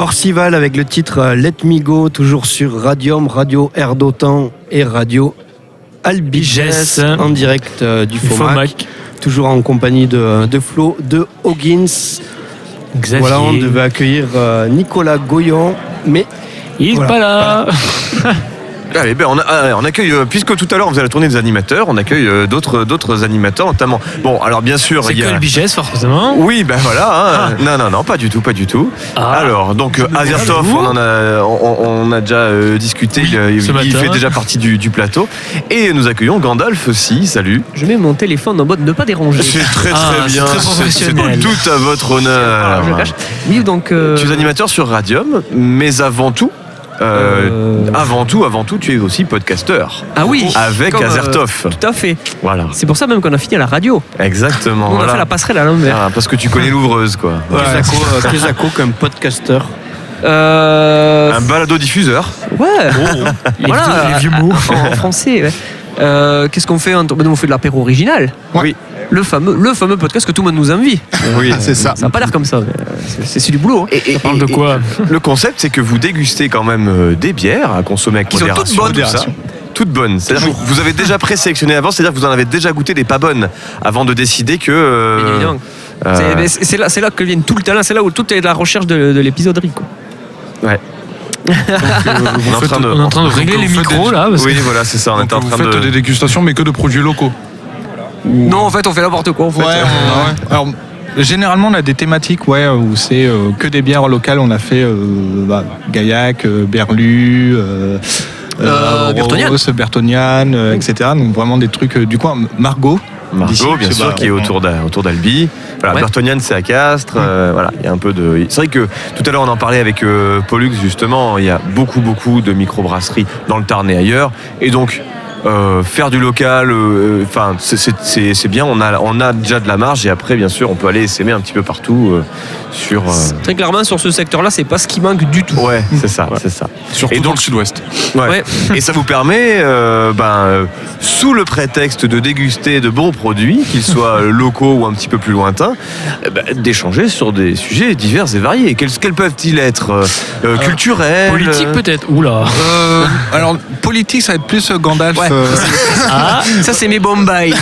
Orcival avec le titre euh, Let Me Go, toujours sur Radium, Radio Air d'Otan et Radio Albigès Yes. en direct euh, du Du FOMAC. FOMAC. Toujours en compagnie de, de Flo, de Hoggins. Xavier. Voilà, on devait accueillir euh, Nicolas Goyon, mais Il est Voilà. pas là. Allez, ben on, a- ah, on accueille, euh, puisque tout à l'heure on faisait la tournée des animateurs, on accueille euh, d'autres d'autres animateurs, notamment. Bon, alors bien sûr, C'est il y que a. le Bigès, forcément. Oui, ben voilà. hein. Non, non, non, pas du tout, pas du tout. Ah. Alors, donc, euh, Azertov, on en a, on, on a déjà euh, discuté. il, fait déjà partie du, du plateau. Et nous accueillons Gandalf aussi. Salut. Je mets mon téléphone en mode ne pas déranger. C'est très Ah, très c'est bien. très C'est- professionnel. C'est tout à votre honneur. Je le cache. Oui, donc. euh, Tu es animateur sur Radium, mais avant tout, euh, Euh. avant tout, avant tout, tu es aussi podcasteur. Ah oui Avec comme, euh, Azertov. Tout à fait. Voilà, C'est pour ça même qu'on a fini à la radio. exactement. On a fait la passerelle à l'envers. Ah, parce que tu connais l'ouvreuse, quoi. Kesako, euh, Kesako comme podcaster. Euh, Un balado diffuseur. Ouais. Les, Voilà. vieux, les vieux mots. en français. ouais. Euh, Qu'est-ce qu'on fait en- On fait de l'apéro original. Oui. Le fameux, le fameux podcast que tout le monde nous envie. Oui, C'est ça. Ça n'a pas l'air comme ça. euh, c'est- du boulot. hein. Et, et- parle de quoi et Le concept, c'est que vous dégustez quand même euh, des bières à consommer avec Qui sont modération. toutes bonnes. tout ça. Toutes bonnes. C'est-à-dire que vous avez déjà présélectionné avant, c'est-à-dire que vous en avez déjà goûté des pas bonnes avant de décider que. euh, euh, C'est- mais C'est c'est là, que vient tout le talent. C'est là où tout est la recherche de, de l'épisoderie. On est en train de. On est en train de régler les faites micros des- là. Parce Oui, voilà, c'est ça. On Donc, est en vous train faites de. des dégustations, mais que de produits locaux. Non, en fait, on fait n'importe quoi. En fait. Ouais, alors, généralement, on a des thématiques ouais, où c'est euh, que des bières locales. On a fait euh, bah, Gaillac, euh, Berlu, euh, Euh, Bertonian. Euh, etc. Donc vraiment des trucs euh, du coin. Margot. Margot, bien sûr, qui est autour d'A- autour d'Albi. Voilà, Ouais. Bertonian, c'est à Castres. euh, voilà, il y a un peu de. C'est vrai que tout à l'heure, on en parlait avec euh, Pollux, justement. Il y a beaucoup, beaucoup de microbrasseries dans le Tarn et ailleurs. Et donc. Euh, faire du local, euh, enfin c'est- c'est bien. On a on a déjà de la marge et après bien sûr on peut aller s'aimer un petit peu partout euh, sur. euh, Très clairement, sur ce secteur-là, c'est pas ce qui manque du tout. Ouais, c'est ça, c'est ça. Surtout Et dans le sud-ouest. Ouais. Ouais. Et ça vous permet, euh, ben, euh, sous le prétexte de déguster de bons produits, qu'ils soient euh, locaux ou un petit peu plus lointains, eh ben, d'échanger sur des sujets divers et variés. Quels, quels peuvent-ils être euh, euh, Culturels Politique euh, peut-être. Oula. Euh, alors, politique, ça va être plus euh, Gandalf. Euh, Ah, Ça, c'est mes Bombay.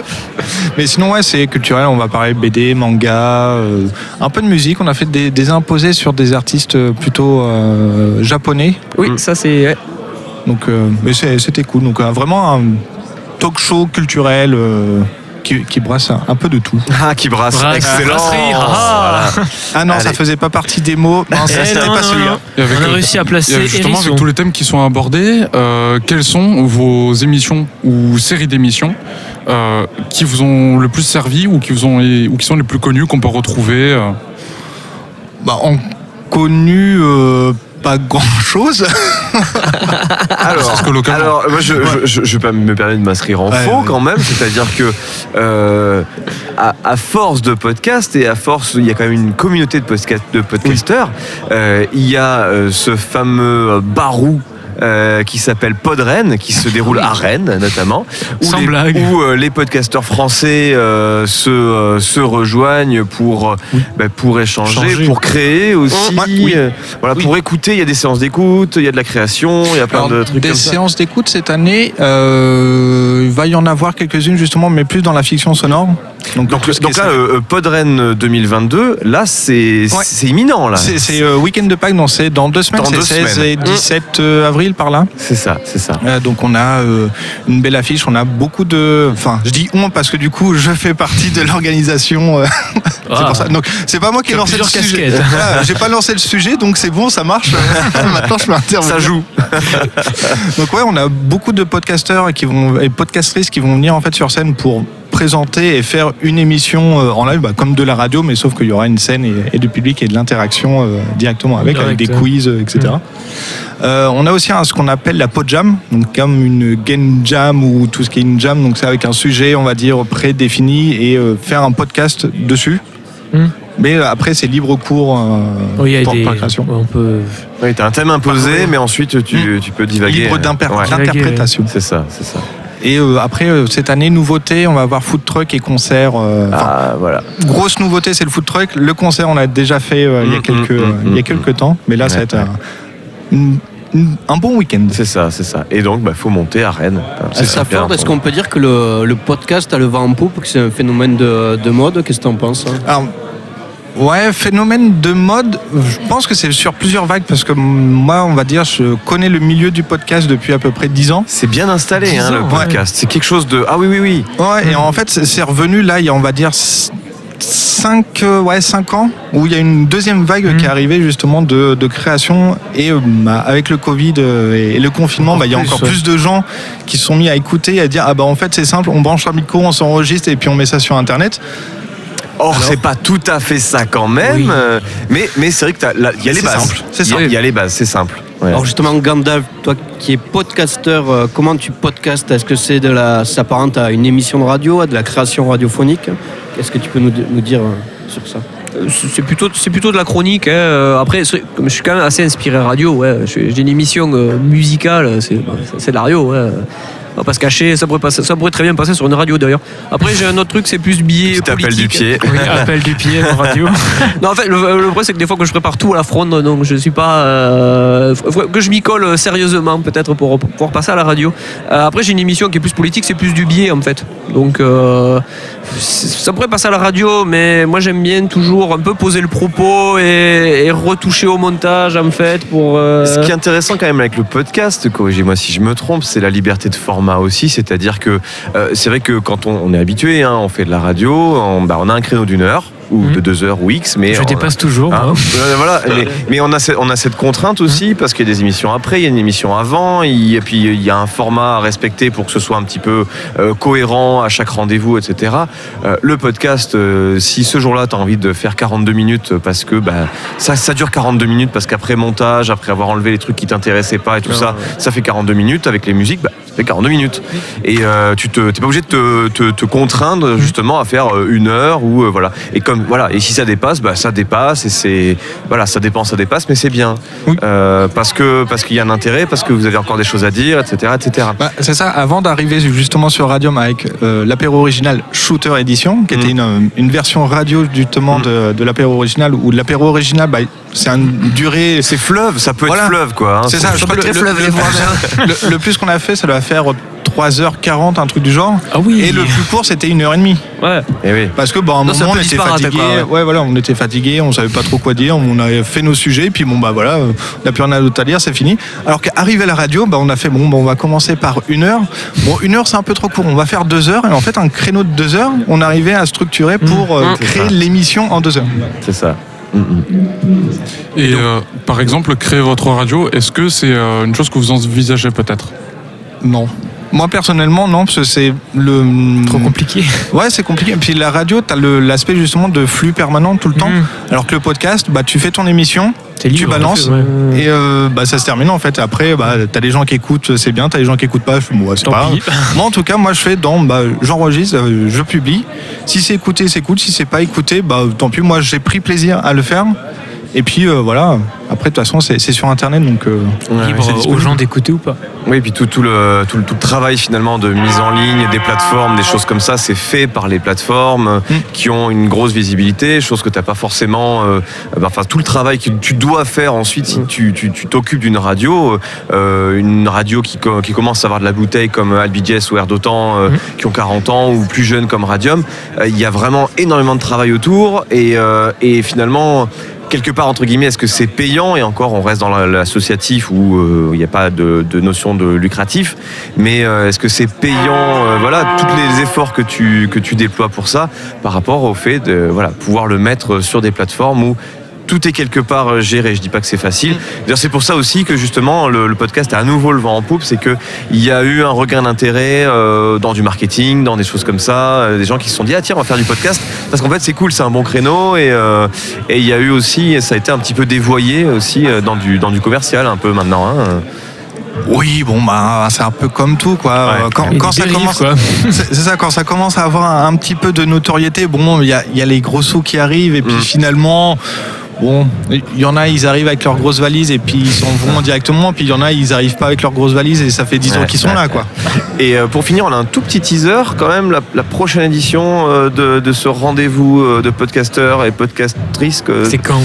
mais sinon, ouais, c'est culturel. On va parler BD, manga, euh, un peu de musique. On a fait des, des imposés sur des artistes plutôt euh, japonais. Oui, ça, c'est. ouais. Donc, euh, mais c'était cool. Donc, euh, vraiment un talk show culturel euh, qui, qui brasse un, peu de tout. Ah, qui brasse. Brasse- Excellent. ah. Voilà. Ah non, Allez. ça faisait pas partie des mots. Non, ça, Eh c'était non, pas non, celui-là. non. On a réussi à placer justement, avec tous les thèmes qui sont abordés, euh, quelles sont vos émissions ou séries d'émissions euh, qui vous ont le plus servi ou qui, vous ont, ou qui sont les plus connues qu'on peut retrouver euh, Bah, en connu euh, pas grand-chose. Alors, alors moi, je, je, je, je vais pas me permettre de m'inscrire en Ouais, faux ouais. quand même, c'est-à-dire que euh, à, à force de podcasts et à force, il y a quand même une communauté de, podcast, de podcasteurs. euh, il y a euh, ce fameux barou. Euh, qui s'appelle Podren, qui se déroule à Rennes notamment, où Sans les, blague. où, euh, les podcasteurs français euh, se, se rejoignent pour, bah, pour échanger, Changer. pour créer aussi, Ouais, oui. euh, voilà, pour écouter. Il y a des séances d'écoute, il y a de la création, il y a plein Alors, de trucs des comme séances d'écoute cette année, il va y en avoir quelques-unes justement, mais plus dans la fiction sonore. Donc, Donc, là, euh, Podren 2022, là, c'est Ouais. c'est imminent, là. c'est euh, week-end de Pâques, donc c'est dans deux semaines, c'est deux 16 semaines. et 17 euh, avril par là. C'est ça, c'est ça. Euh, donc on a euh, une belle affiche, on a beaucoup de, enfin je dis on parce que du coup je fais partie de l'organisation. euh, c'est Ah. pour ça. Donc c'est pas moi qui ai lancé le sujet. J'ai pas lancé le sujet, donc c'est bon, ça marche. Maintenant je peux intervenir. Ça joue. Donc ouais, on a beaucoup de podcasteurs et qui vont et podcastrices qui vont venir en fait sur scène pour présenter et faire une émission euh, en live, bah, comme de la radio, mais sauf qu'il y aura une scène et, et du public et de l'interaction euh, directement avec, avec des quiz, euh, etc. Euh, on a aussi un- ce qu'on appelle la pod jam, donc comme une game jam ou tout ce qui est une jam, donc c'est avec un sujet, on va dire prédéfini et euh, faire un podcast dessus. Hmm. Mais après c'est libre cours euh, Oui, pour, des. création. on peut. Oui, t'as un thème imposé, mais ensuite, tu, tu peux divaguer. Libre Ouais. d'interprétation. C'est ça, c'est ça. Et euh, après, euh, cette année, nouveauté, on va avoir food truck et concert. euh, Ah, voilà. grosse nouveauté, c'est le food truck. Le concert, on l'a déjà fait euh, il y a Mm, quelques, mm, il y a mm, quelques temps. Mais là, ça va être Ouais, un, une- une- un bon week-end. C'est ça, c'est ça. Et donc, bah, faut monter à Rennes. C'est ça, Ford, est-ce qu'on peut dire que le, le podcast a le vent en poupe, que c'est un phénomène de, de mode Qu'est-ce que tu en penses hein? Alors, ouais, phénomène de mode, je pense que c'est sur plusieurs vagues parce que moi, on va dire, je connais le milieu du podcast depuis à peu près 10 ans. C'est bien installé, hein, le podcast. C'est quelque chose de. Ah oui, oui, oui. Ouais, et en fait, c'est revenu là, il y a, on va dire, 5 ouais, cinq ans, où il y a une deuxième vague qui est arrivée justement de, de création. Et euh, bah, avec le Covid euh, et le confinement, bah, il y a encore ouais. plus de gens qui sont mis à écouter, à dire Ah bah en fait, c'est simple, on branche un micro, on s'enregistre et puis on met ça sur Internet. Or, c'est pas tout à fait ça quand même. Oui. euh, Mais, mais c'est vrai que t'as- là, il y a les C'est bases. simple, c'est Il y a- simple. Il y a les bases, c'est simple. Ouais. Alors justement, Gandalf, toi qui es podcasteur, euh, comment tu podcastes? Est-ce que c'est de la, ça s'apparente à une émission de radio, à de la création radiophonique? Qu'est-ce que tu peux nous, nous dire euh, sur ça? C'est plutôt, c'est plutôt de la chronique. hein. Après, je suis quand même assez inspiré radio. Ouais. Je- J'ai une émission musicale, c'est c'est de la radio. Ouais. On va pas se cacher, ça pourrait, passer- ça pourrait très bien passer sur une radio d'ailleurs. Après, j'ai un autre truc, c'est plus billet Petit appel politique. du pied. Oui, appel du pied en radio. Non, en fait, le, le problème, c'est que des fois que je prépare tout à la fronde, donc je suis pas. euh, que je m'y colle euh, sérieusement, peut-être, pour, pour pouvoir passer à la radio. Euh, après, j'ai une émission qui est plus politique, c'est plus du biais, en fait. Donc, euh, ça pourrait passer à la radio, mais moi, j'aime bien toujours un peu poser le propos et, et retoucher au montage, en fait, pour. euh, Ce qui est intéressant quand même avec le podcast, corrigez-moi si je me trompe, c'est la liberté de aussi. C'est-à-dire que euh, c'est vrai que quand on, est habitué, hein, on fait de la radio, on, bah, on a un créneau d'une heure ou Mhm. de deux heures ou X, mais Je dépasse toujours. Hein moi. Euh, voilà, mais, mais on, a cette, on a cette contrainte aussi parce qu'il y a des émissions après, il y a une émission avant, et puis il y a un format à respecter pour que ce soit un petit peu euh, cohérent à chaque rendez-vous, etc. Euh, le podcast, euh, si ce jour-là tu as envie de faire 42 minutes parce que bah, ça, ça dure 42 minutes parce qu'après montage, après avoir enlevé les trucs qui t'intéressaient pas et tout ça, ça fait 42 minutes avec les musiques, bah, ça fait 42 minutes. Et tu t'es pas obligé de te, te- te contraindre justement à faire une heure ou voilà. Et comme voilà, et si ça dépasse, bah ça dépasse et c'est voilà, ça dépend, ça dépasse, mais c'est bien Oui. Euh, parce que parce qu'il y a un intérêt, parce que vous avez encore des choses à dire, etc., etc. Bah, c'est ça, avant d'arriver justement sur Radium avec euh, l'apéro original Shooter Edition, qui était Mm. une, une version radio justement Mm. de, de l'apéro original, où l'apéro original, bah, c'est une durée. C'est fleuve, ça peut Voilà. être fleuve quoi. hein. C'est ça, je le, fleuve, le- les le- le- le plus qu'on a fait, ça doit faire 3h40, un truc du genre. Ah oui. Et le plus court, c'était une heure et demie. Ouais. Eh oui. Parce que, bah, à un Non, c'est un moment, on était fatigué. quoi, ouais. ouais. voilà, on était fatigué, on savait pas trop quoi dire, on avait fait nos sujets, puis bon, bah voilà, on n'a plus rien d'autre à dire, c'est fini. Alors qu'arrivé à la radio, bah, on a fait, bon, bah, on va commencer par une heure. Bon, une heure, c'est un peu trop court, on va faire deux heures, et en fait, un créneau de deux heures, on arrivait à structurer pour euh, Mmh. créer l'émission en deux heures. C'est ça. Mm, mm. Et euh, par exemple, créer votre radio, est-ce que c'est euh, une chose que vous envisagez peut-être? Non. Moi personnellement non parce que c'est le Trop compliqué. ouais c'est compliqué. Et puis la radio t'as le- l'aspect justement de flux permanent tout le temps. Mhm. alors que le podcast bah tu fais ton émission tu balances en fait, ouais. et euh, bah ça se termine en fait. Après bah t'as des gens qui écoutent c'est bien. T'as des gens qui écoutent pas bon, ouais, c'est pas pis. moi en tout cas moi je fais dans bah, j'enregistre euh, je publie. Si c'est écouté c'est cool si c'est pas écouté bah tant pis. Moi j'ai pris plaisir à le faire et puis euh, voilà après de toute façon c'est c'est sur internet donc euh, Ouais, Libre aux gens d'écouter ou pas. Oui, et puis tout, tout le, tout, le, tout le travail finalement de mise en ligne, des plateformes, des choses comme ça, c'est fait par les plateformes Mm. qui ont une grosse visibilité, chose que tu n'as pas forcément. euh, bah, Enfin, tout le travail que tu dois faire ensuite si tu tu- tu t'occupes d'une radio, euh, une radio qui, qui commence à avoir de la bouteille comme Albiges ou Air d'Otan, euh, Mm. qui ont 40 ans ou plus jeunes comme Radium, euh, il y a vraiment énormément de travail autour et, euh, et finalement quelque part entre guillemets est-ce que c'est payant et encore on reste dans la- l'associatif où euh, il n'y a pas de, notion de lucratif mais euh, est-ce que c'est payant euh, voilà tous les efforts que tu que tu déploies pour ça par rapport au fait de pouvoir le mettre sur des plateformes où tout est quelque part euh, géré. Je dis pas que c'est facile. C'est pour ça aussi que justement le, le podcast a à nouveau le vent en poupe, c'est que il y a eu un regain d'intérêt euh, dans du marketing, dans des choses comme ça, euh, des gens qui se sont dit ah tiens on va faire du podcast parce qu'en fait c'est cool, c'est un bon créneau et euh, et il y a eu aussi ça a été un petit peu dévoyé aussi euh, dans du dans du commercial un peu maintenant. hein. oui bon bah c'est un peu comme tout quoi Ouais. Quand, ça commence quoi. C'est ça, quand ça commence à avoir un, un petit peu de notoriété, bon, il y a, il y a les gros sous qui arrivent, et puis Mm. finalement, bon, il y en a, ils arrivent avec leurs grosses valises et puis ils s'en vont directement. Puis il y en a, ils arrivent pas avec leurs grosses valises et ça fait 10 ans qu'ils sont ouais, là, quoi. Et euh, pour finir, on a un tout petit teaser quand même, la, la prochaine édition euh, de, de ce rendez-vous euh, de podcasteurs et podcastrices. C'est quand?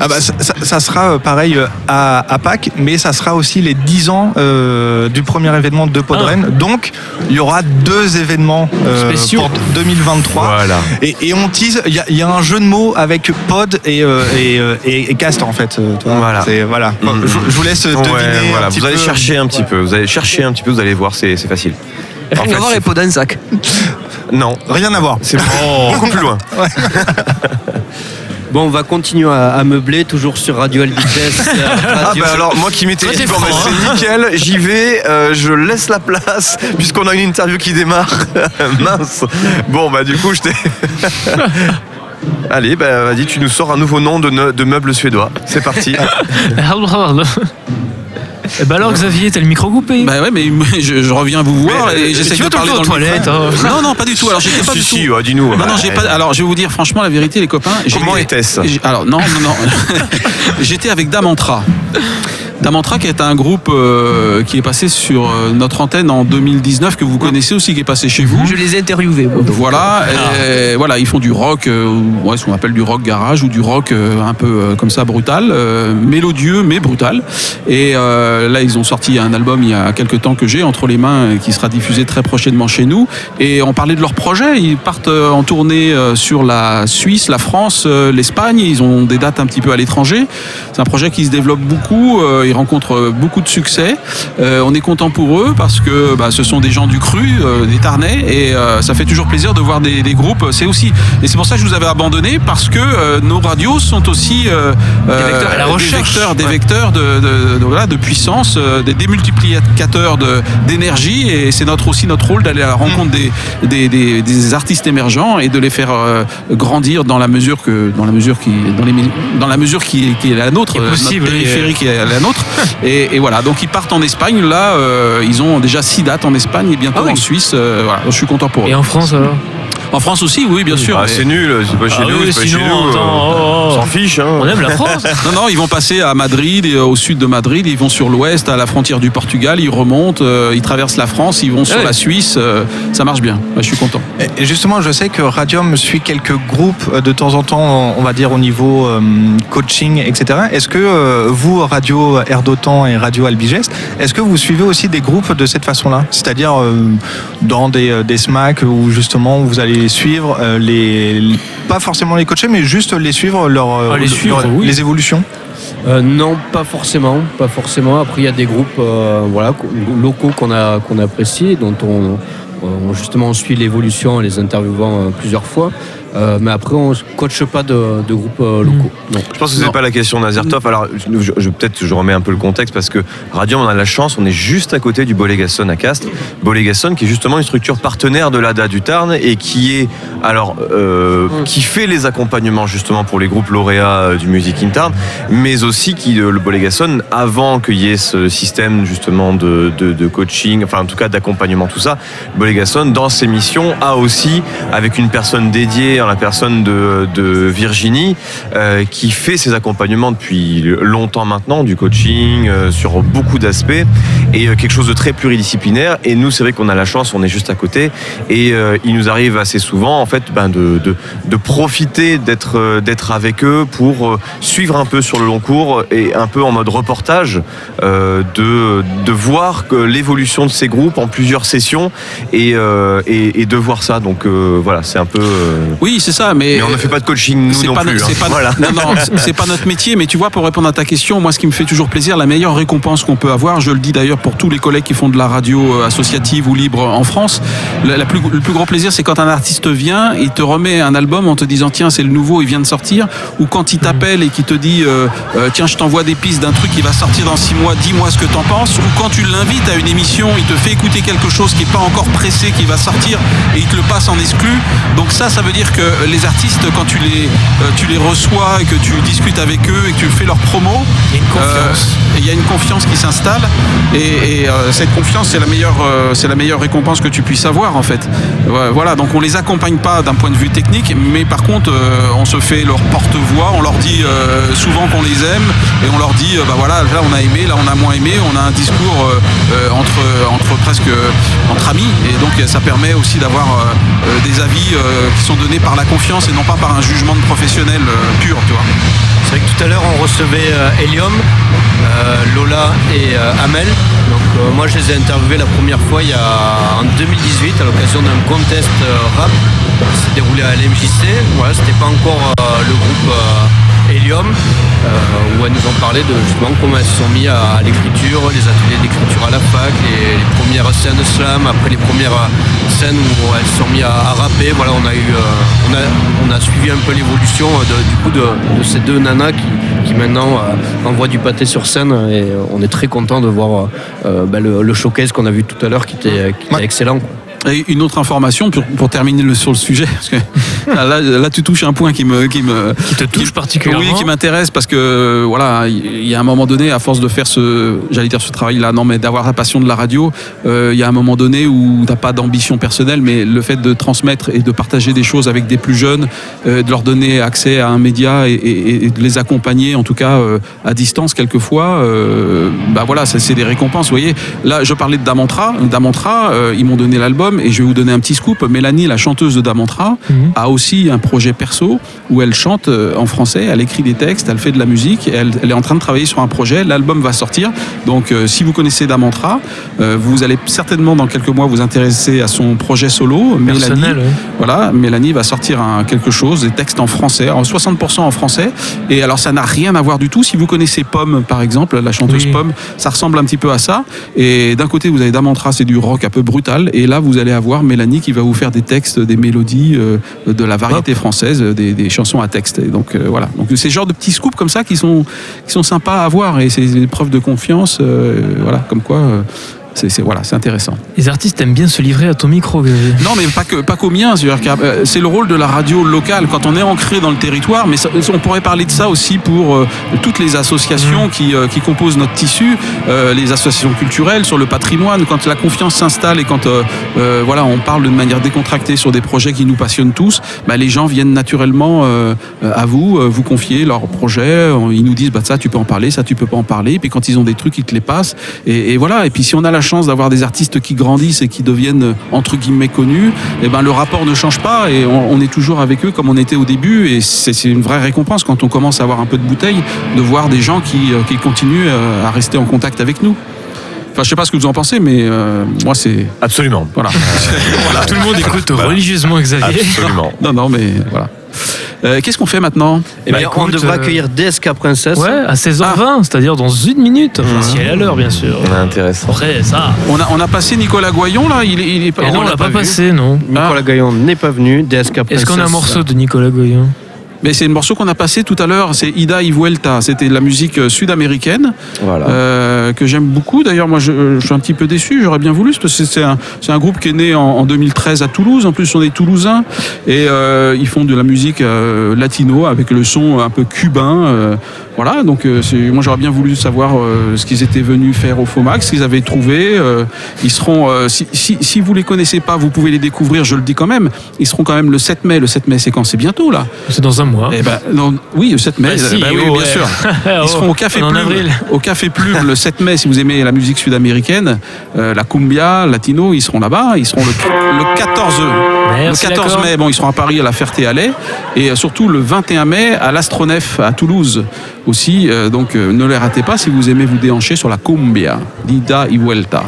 Ah bah, ça, ça- ça sera euh, pareil euh, à, à Pâques, mais ça sera aussi les 10 ans euh, du premier événement de Podren. Donc, il y aura deux événements euh, Spéciaux. pour 2023. Voilà. Et, et on tease, il y, a- il y a un jeu de mots avec pod et, euh, et, et- et cast en fait. Voilà. Voilà. Mhm. je, je vous laisse deviner. Ouais, un voilà. petit Vous allez chercher un petit peu. Vous allez chercher un petit peu. Vous allez voir, c'est c'est facile. Rien En fait, à voir les pots d'un sac. Non, Rien à voir. c'est beaucoup plus loin. Bon, on va continuer à, à meubler, toujours sur Radio El Vitesse. euh, Ah bah alors moi qui m'étais dit bon bah, c'est nickel, j'y vais, euh, je laisse la place puisqu'on a une interview qui démarre. Mince. Bon bah du coup je t'ai. Allez bah vas-y tu nous sors un nouveau nom de, ne- de meubles suédois. C'est parti. Eh ben alors Xavier, t'as le micro coupé. Bah ouais, mais je, je reviens vous voir Mais, et euh, j'essaie tu de vas tout le parler temps dans aux le micro. hein. Non, non, pas du tout. Alors j'étais pas si du si, tout. ouais, dis-nous. Non, non, j'ai pas. Alors, je vais vous dire franchement la vérité, les copains. Comment j'étais- était-ce? j'ai- Alors, non, non, non. J'étais avec Damantra. Damantra, qui est un groupe euh, qui est passé sur euh, notre antenne en 2019, que vous connaissez aussi, qui est passé chez vous. Je les ai interviewés. moi. Voilà, et voilà, ils font du rock, euh, ouais, ce qu'on appelle du rock garage ou du rock euh, un peu euh, comme ça brutal, euh, mélodieux mais brutal. Et euh, là, ils ont sorti un album il y a quelques temps que j'ai entre les mains, et qui sera diffusé très prochainement chez nous. Et on parlait de leur projet. Ils partent en tournée euh, sur la Suisse, la France, euh, l'Espagne. Ils ont des dates un petit peu à l'étranger. C'est un projet qui se développe beaucoup. Ils rencontrent euh, beaucoup de succès. Euh, on est content pour eux parce que bah, ce sont des gens du cru, euh, des Tarnais, et ça fait toujours plaisir de voir des, des groupes. C'est aussi, et c'est pour ça que je vous avais abandonné parce que nos radios sont aussi vecteurs à la des vecteurs, des Ouais. vecteurs de, de- de- voilà, de puissance, des démultiplicateurs d'énergie, et c'est notre aussi notre rôle d'aller à la rencontre des, des, des- des artistes émergents et de les faire euh, grandir dans la mesure que dans la mesure qui dans, les, dans la mesure qui est, qui est la nôtre, est possible, notre qui est la nôtre. Et, et voilà, donc ils partent en Espagne. Là, euh, ils ont déjà six dates en Espagne et bientôt Ah oui. en Suisse. euh, voilà, je suis content pour eux. Et en France alors? En France aussi, oui, bien sûr. Ah, mais- c'est nul, c'est pas chez Ah nous, oui, c'est pas sinon, chez nous. attends, euh, oh, oh. On s'en fiche hein. On aime la France. Non, non, ils vont passer à Madrid, et, euh, au sud de Madrid, ils vont sur l'ouest, à la frontière du Portugal, ils remontent, euh, ils traversent la France, ils vont sur Ouais. la Suisse, euh, ça marche bien, je suis content. Et justement, je sais que Radium suit quelques groupes de temps en temps, on va dire au niveau euh, coaching, etc. Est-ce que euh, vous, Radio Air d'Otan et Radio Albigest, est-ce que vous suivez aussi des groupes de cette façon-là? C'est-à-dire euh, dans des, des SMAC où justement vous allez suivre euh, les, pas forcément les coacher, mais juste les suivre, leur, Ah, les leur- suivre, oui. les évolutions Euh, non, pas forcément, pas forcément. Après, il y a des groupes euh, voilà, locaux qu'on a qu'on apprécie, dont on, on- justement on suit l'évolution en les interviewant euh, plusieurs fois. Euh, mais après, on ne coache pas de, de groupes euh, locaux. Non. Je pense que c'est Non. pas la question d'Azertov. Alors, je, je- peut-être je remets un peu le contexte parce que Radium, on a la chance, on est juste à côté du Bolégason à Castres. Bolégason, qui est justement une structure partenaire de l'ADA du Tarn et qui est, alors, euh, qui fait les accompagnements justement pour les groupes lauréats du Music in Tarn, mais aussi qui, le Bolégason, avant qu'il y ait ce système justement de, de- de coaching, enfin en tout cas d'accompagnement, tout ça, Bolégason, dans ses missions, a aussi, avec une personne dédiée, en la personne de, Virginie, euh, qui fait ses accompagnements depuis longtemps maintenant, du coaching, euh, sur beaucoup d'aspects, et euh, quelque chose de très pluridisciplinaire. Et nous, c'est vrai qu'on a la chance, on est juste à côté, et il nous arrive assez souvent, en fait, ben, de, de, profiter d'être d'être avec eux pour suivre un peu sur le long cours et un peu en mode reportage, de, de voir l'évolution de ces groupes en plusieurs sessions et, et, de voir ça. Donc voilà, c'est un peu. Oui, c'est ça, mais. mais on ne fait pas de coaching nous non pas, plus. hein. pas- Voilà. non, non, c'est- pas notre métier, mais tu vois, pour répondre à ta question, moi, ce qui me fait toujours plaisir, la meilleure récompense qu'on peut avoir, je le dis d'ailleurs pour tous les collègues qui font de la radio euh, associative ou libre en France, la, la plus, le plus gros plaisir, c'est quand un artiste vient, il te remet un album en te disant, tiens, c'est le nouveau, il vient de sortir, ou quand il t'appelle et qu'il te dit, euh, euh, tiens, je t'envoie des pistes d'un truc qui va sortir dans six mois, dis-moi ce que t'en penses, ou quand tu l'invites à une émission, il te fait écouter quelque chose qui est pas encore pressé, qui va sortir, et il te le passe en exclu. Donc ça, ça veut dire que les artistes, quand tu les, euh, tu les reçois et que tu discutes avec eux et que tu fais leur promo, Il y a une confiance. euh, il y a une confiance qui s'installe et, et, euh, cette confiance c'est la meilleure c'est la meilleure récompense que tu puisses avoir en fait. Voilà donc on les accompagne pas d'un point de vue technique mais par contre on se fait leur porte-voix, on leur dit souvent qu'on les aime et on leur dit bah voilà là on a aimé, là on a moins aimé, on a un discours entre entre presque entre amis et donc ça permet aussi d'avoir des avis qui sont donnés par la confiance et non pas par un jugement de professionnel euh, pur tu vois. C'est vrai que tout à l'heure on recevait euh, Helium, euh, Lola et euh, Amel. Donc euh, moi je les ai interviewés la première fois il y a en 2018 à l'occasion d'un contest euh, rap qui s'est déroulé à l'MJC. Voilà, c'était pas encore euh, le groupe euh, Helium euh, où elles nous ont parlé de justement comment elles se sont mis à, l'écriture, les ateliers d'écriture à la fac, les, les premières scènes slam, après les premières euh, scènes où elles se sont mis à, à rapper. Voilà, on a eu, euh, on a, on a suivi un peu l'évolution de- du coup de, de ces deux nanas qui, qui maintenant envoient du pâté sur scène et on est très content de voir bah, le, le showcase qu'on a vu tout à l'heure qui était, qui était Ouais. excellent. Et une autre information pour, pour terminer le- sur le sujet, parce que là, là, tu touches un point qui me qui me Qui te touche particulièrement. oui qui m'intéresse parce que voilà il y a un moment donné à force de faire ce j'allais dire ce travail là non mais d'avoir la passion de la radio euh, il y a un moment donné où t'as pas d'ambition personnelle mais le fait de transmettre et de partager des choses avec des plus jeunes euh, de leur donner accès à un média et, et- et de les accompagner en tout cas euh, à distance quelquefois euh, bah voilà c'est des récompenses vous voyez. Là je parlais de Damantra. Damantra euh, ils m'ont donné l'album et je vais vous donner un petit scoop Mélanie la chanteuse de Damantra Mhm. a aussi un projet perso où elle chante euh, en français, elle écrit des textes, elle fait de la musique, elle, elle est en train de travailler sur un projet, l'album va sortir. Donc euh, si vous connaissez Damantra, euh, vous allez certainement dans quelques mois vous intéresser à son projet solo. Mélanie, Personnel, ouais. voilà, Mélanie va sortir un, quelque chose, des textes en français, en 60% en français. Et alors ça n'a rien à voir du tout. Si vous connaissez Pomme par exemple, la chanteuse Oui. Pomme, ça ressemble un petit peu à ça. Et d'un côté vous avez Damantra, c'est du rock un peu brutal. Et là vous allez avoir Mélanie qui va vous faire des textes, des mélodies, euh, de la variété française, des, des chansons à texte. Et donc euh, voilà. Donc c'est ce genre de petits scoops comme ça qui sont qui sont sympas à avoir et c'est des preuves de confiance. euh, voilà, comme quoi. C'est c'est- voilà, c'est intéressant. Les artistes aiment bien se livrer à ton micro. Non, mais pas que pas qu'au mien. Euh, c'est le rôle de la radio locale quand on est ancré dans le territoire. Mais ça- on pourrait parler de ça aussi pour euh, toutes les associations qui, euh, qui composent notre tissu, euh, les associations culturelles sur le patrimoine. Quand la confiance s'installe et quand euh, euh, voilà, on parle de manière décontractée sur des projets qui nous passionnent tous, bah, les gens viennent naturellement à vous, euh, vous confier leurs projets. Ils nous disent bah ça tu peux en parler, ça tu peux pas en parler. Et puis quand ils ont des trucs, ils te les passent. Et, et voilà. Et puis si on a la chance d'avoir des artistes qui grandissent et qui deviennent euh, entre guillemets connus, et ben le rapport ne change pas et on, on est toujours avec eux comme on était au début. Et c'est une vraie récompense quand on commence à avoir un peu de bouteille de voir des gens qui, euh, qui continuent euh, à rester en contact avec nous. Enfin, je sais pas ce que vous en pensez, mais euh, moi c'est Absolument. voilà. Tout le monde écoute religieusement Xavier. Absolument. non, non, mais voilà. Euh, Qu'est-ce qu'on fait maintenant Eh Bah, bien, on écoute, devrait euh, accueillir DSK Princesse. Ouais, à 16h20, c'est-à-dire dans une minute. Enfin, si elle est à l'heure, bien sûr. Intéressant. Après, ça. on a, on a passé Nicolas Goyon là, il est, il est pas. Non, on l'a pas, passé, non. Nicolas Gaillon n'est pas venu. DSK Princesse. Est-ce qu'on a un morceau de Nicolas Goyon Mais c'est le morceau qu'on a passé tout à l'heure, c'est Ida y Vuelta. C'était de la musique euh, sud-américaine Voilà. euh, que j'aime beaucoup. D'ailleurs, moi, je, je suis un petit peu déçu. J'aurais bien voulu, parce que c'est- un, un groupe qui est né en, en 2013 à Toulouse. En plus, on est toulousains et euh, ils font de la musique euh, latino avec le son un peu cubain. euh, voilà. Donc, euh, moi, j'aurais bien voulu savoir euh, ce qu'ils étaient venus faire au Fomax, ce qu'ils avaient trouvé. euh, ils seront, euh, si, si, si vous les connaissez pas, vous pouvez les découvrir. Je le dis quand même. Ils seront quand même le 7 mai. Le 7 mai, c'est quand? C'est bientôt là. C'est dans un mois. Eh ben, oui, le 7 mai. Bah euh, si, bah oui, oh, bien ouais. sûr. Ils seront Café Plume, au Café Plume le 7 mai. Si vous aimez la musique sud-américaine, euh, la cumbia, latino, ils seront là-bas. Ils seront le, le 14 Merci, le 14 d'accord. mai. Bon, ils seront à Paris à la Ferté-Alais et euh, surtout le 21 mai à l'Astronef à Toulouse aussi. Euh, donc euh, ne les ratez pas si vous aimez vous déhancher sur la cumbia, d'Ida y Vuelta.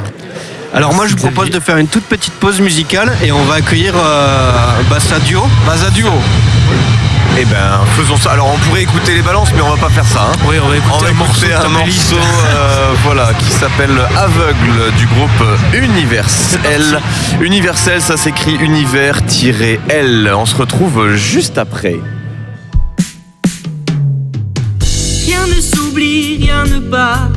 Alors moi je vous propose de faire une toute petite pause musicale et on va accueillir euh, Bassadio. Basadio. Eh ben, faisons ça. Alors, on pourrait écouter les balances, mais on va pas faire ça. hein. Oui, on va écouter On va un morceau écouter un morceau euh, voilà, qui s'appelle Aveugle du groupe Universel. Universel, ça s'écrit univers-l. On se retrouve juste après. Rien ne s'oublie, rien ne part.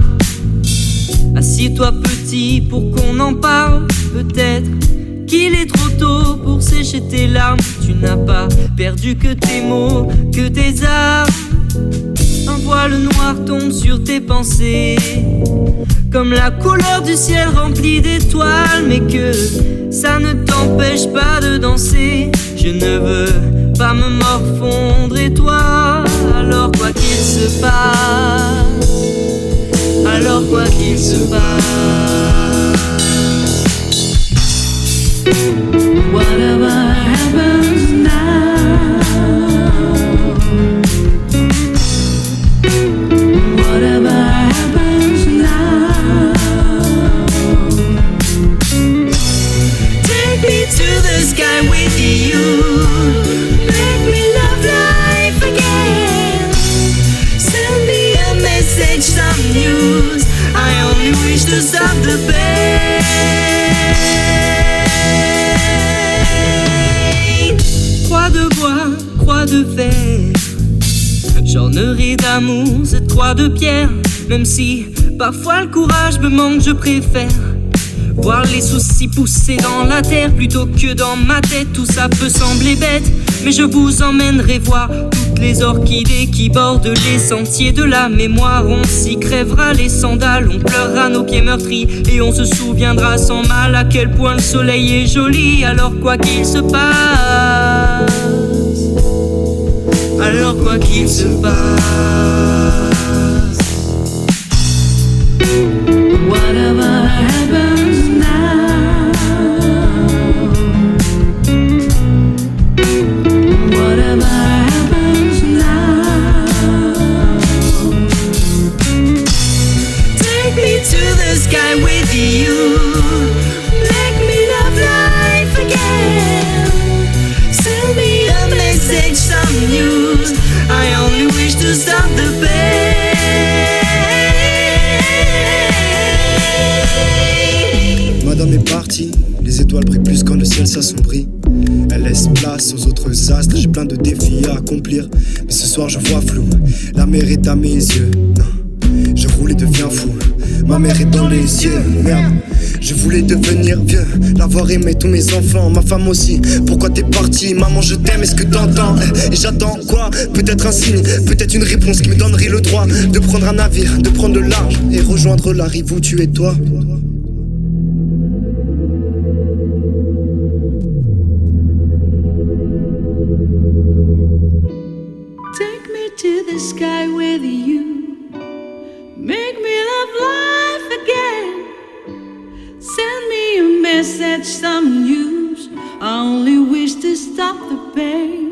Assieds-toi petit pour qu'on en parle, peut-être. Qu'il est trop tôt pour sécher tes larmes. Tu n'as pas perdu que tes mots, que tes armes. Un voile noir tombe sur tes pensées, comme la couleur du ciel rempli d'étoiles, mais que ça ne t'empêche pas de danser. Je ne veux pas me morfondre et toi, alors quoi qu'il se passe, alors quoi qu'il se passe? Whatever happens now, je préfère Voir les soucis pousser dans la terre plutôt que dans ma tête, tout ça peut sembler bête, mais je vous emmènerai voir toutes les orchidées qui bordent les sentiers de la mémoire. On s'y crèvera les sandales, on pleurera nos pieds meurtris et on se souviendra sans mal à quel point le soleil est joli. Alors quoi qu'il se passe, alors quoi qu'il se passe. Whatever happens. Mais ce soir je vois flou, la mer est à mes yeux. Je roule et deviens fou, ma mère est dans les yeux. Merde, je voulais devenir vieux, l'avoir aimé, tous mes enfants, ma femme aussi. Pourquoi t'es parti, maman je t'aime, est-ce que t'entends? Et j'attends quoi? Peut-être un signe, peut-être une réponse qui me donnerait le droit de prendre un navire, de prendre le large et rejoindre la rive où tu es toi. Sky with you. Make me love life again. Send me a message, some news. I only wish to stop the pain.